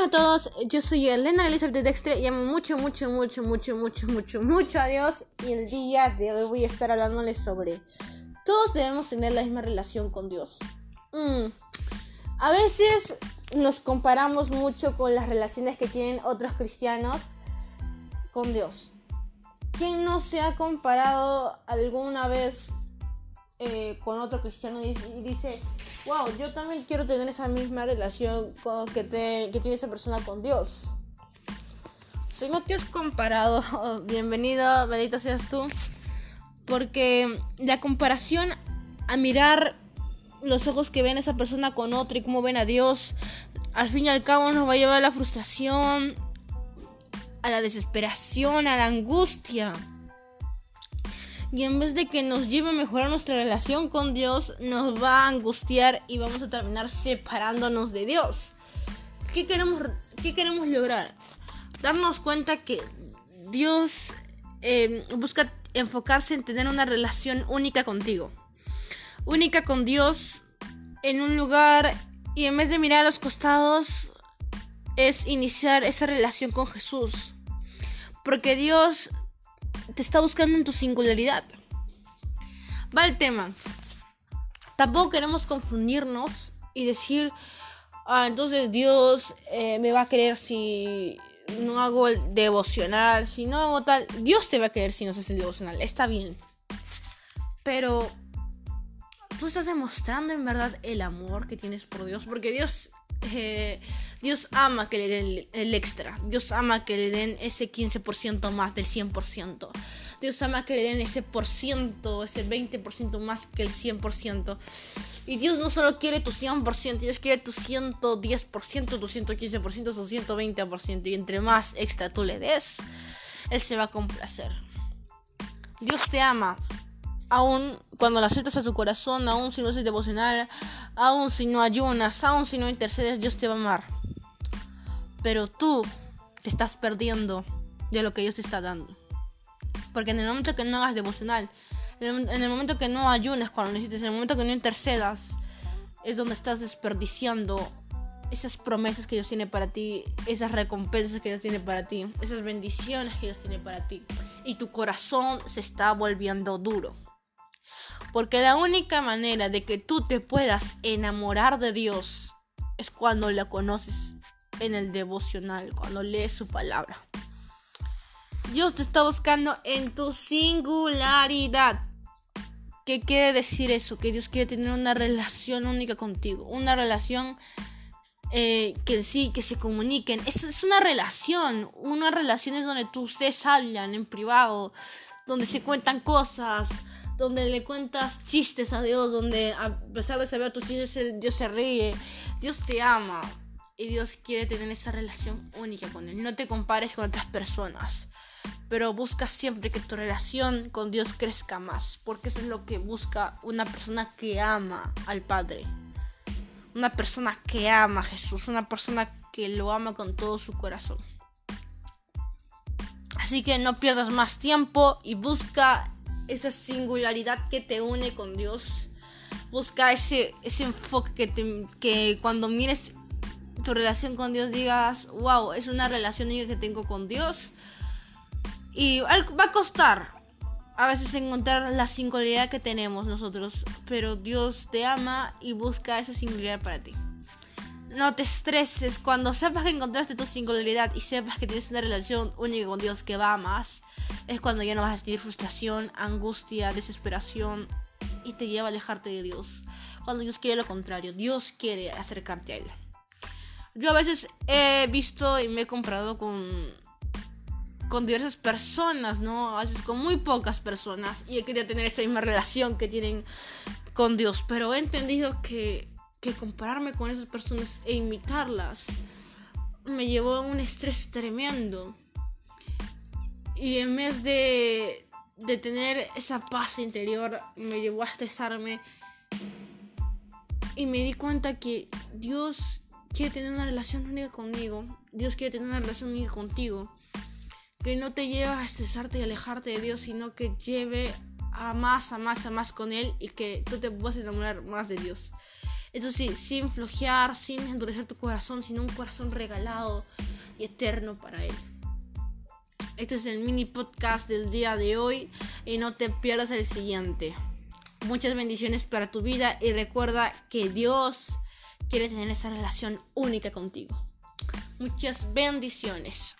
Hola a todos, yo soy Elena Elizabeth Dextre y amo mucho, mucho, mucho, mucho, mucho, mucho, mucho a Dios y el día de hoy voy a estar hablándoles sobre todos debemos tener la misma relación con Dios. Mm. A veces nos comparamos mucho con las relaciones que tienen otros cristianos con Dios. ¿Quién no se ha comparado alguna vez eh, con otro cristiano y dice, wow, yo también quiero tener esa misma relación que, que tiene esa persona con Dios. Te has comparado, bienvenido, bendito seas tú. Porque la comparación a mirar los ojos que ven esa persona con otro y cómo ven a Dios, al fin y al cabo nos va a llevar a la frustración, a la desesperación, a la angustia. Y en vez de que nos lleve a mejorar nuestra relación con Dios, nos va a angustiar y vamos a terminar separándonos de Dios. ¿Qué queremos, qué queremos lograr? Darnos cuenta que Dios em, busca enfocarse en tener una relación única contigo. Única con Dios en un lugar y en vez de mirar a los costados es iniciar esa relación con Jesús. Porque Dios te está buscando en tu singularidad. Va el tema. Tampoco queremos confundirnos y decir, ah, entonces Dios eh, me va a querer si no hago el devocional, si no hago tal. Dios te va a querer si no haces el devocional, está bien. Pero tú estás demostrando en verdad el amor que tienes por Dios, porque Dios eh, Dios ama que le den el extra. Dios ama que le den ese 15% más del 100%. Dios ama que le den ese por ciento, ese 20% más que el 100%. Y Dios no solo quiere tu 100%, Dios quiere tu 110%, tu 115%, tu 120%. Y entre más extra tú le des, Él se va a complacer. Dios te ama aún cuando la aceptas a tu corazón, aún si no es devocional, aún si no ayunas, aún si no intercedes, Dios te va a amar. Pero tú te estás perdiendo de lo que Dios te está dando. Porque en el momento que no hagas devocional, en el momento que no ayunes cuando necesites, en el momento que no intercedas, es donde estás desperdiciando esas promesas que Dios tiene para ti, esas recompensas que Dios tiene para ti, esas bendiciones que Dios tiene para ti. Y tu corazón se está volviendo duro. Porque la única manera de que tú te puedas enamorar de Dios es cuando la conoces en el devocional, cuando lees su palabra. Dios te está buscando en tu singularidad. ¿Qué quiere decir eso? Que Dios quiere tener una relación única contigo. Una relación eh, que sí, que se comuniquen. Es, es una relación. Una relación es donde tú, ustedes hablan en privado. Donde se cuentan cosas donde le cuentas chistes a Dios, donde a pesar de saber tus chistes, Dios se ríe, Dios te ama y Dios quiere tener esa relación única con Él. No te compares con otras personas, pero busca siempre que tu relación con Dios crezca más, porque eso es lo que busca una persona que ama al Padre. Una persona que ama a Jesús, una persona que lo ama con todo su corazón. Así que no pierdas más tiempo y busca esa singularidad que te une con Dios. Busca ese, ese enfoque que, que cuando mires tu relación con Dios digas, wow, es una relación única que tengo con Dios. Y va a costar a veces encontrar la singularidad que tenemos nosotros, pero Dios te ama y busca esa singularidad para ti. No te estreses cuando sepas que encontraste tu singularidad y sepas que tienes una relación única con Dios que va más. Es cuando ya no vas a sentir frustración, angustia, desesperación y te lleva a alejarte de Dios. Cuando Dios quiere lo contrario, Dios quiere acercarte a Él. Yo a veces he visto y me he comprado con con diversas personas, ¿no? A veces con muy pocas personas y he querido tener esa misma relación que tienen con Dios, pero he entendido que que compararme con esas personas e imitarlas me llevó a un estrés tremendo. Y en vez de, de tener esa paz interior, me llevó a estresarme. Y me di cuenta que Dios quiere tener una relación única conmigo. Dios quiere tener una relación única contigo. Que no te lleve a estresarte y alejarte de Dios, sino que lleve a más, a más, a más con Él y que tú te puedas enamorar más de Dios. Eso sí, sin flojear, sin endurecer tu corazón, sino un corazón regalado y eterno para Él. Este es el mini podcast del día de hoy y no te pierdas el siguiente. Muchas bendiciones para tu vida y recuerda que Dios quiere tener esa relación única contigo. Muchas bendiciones.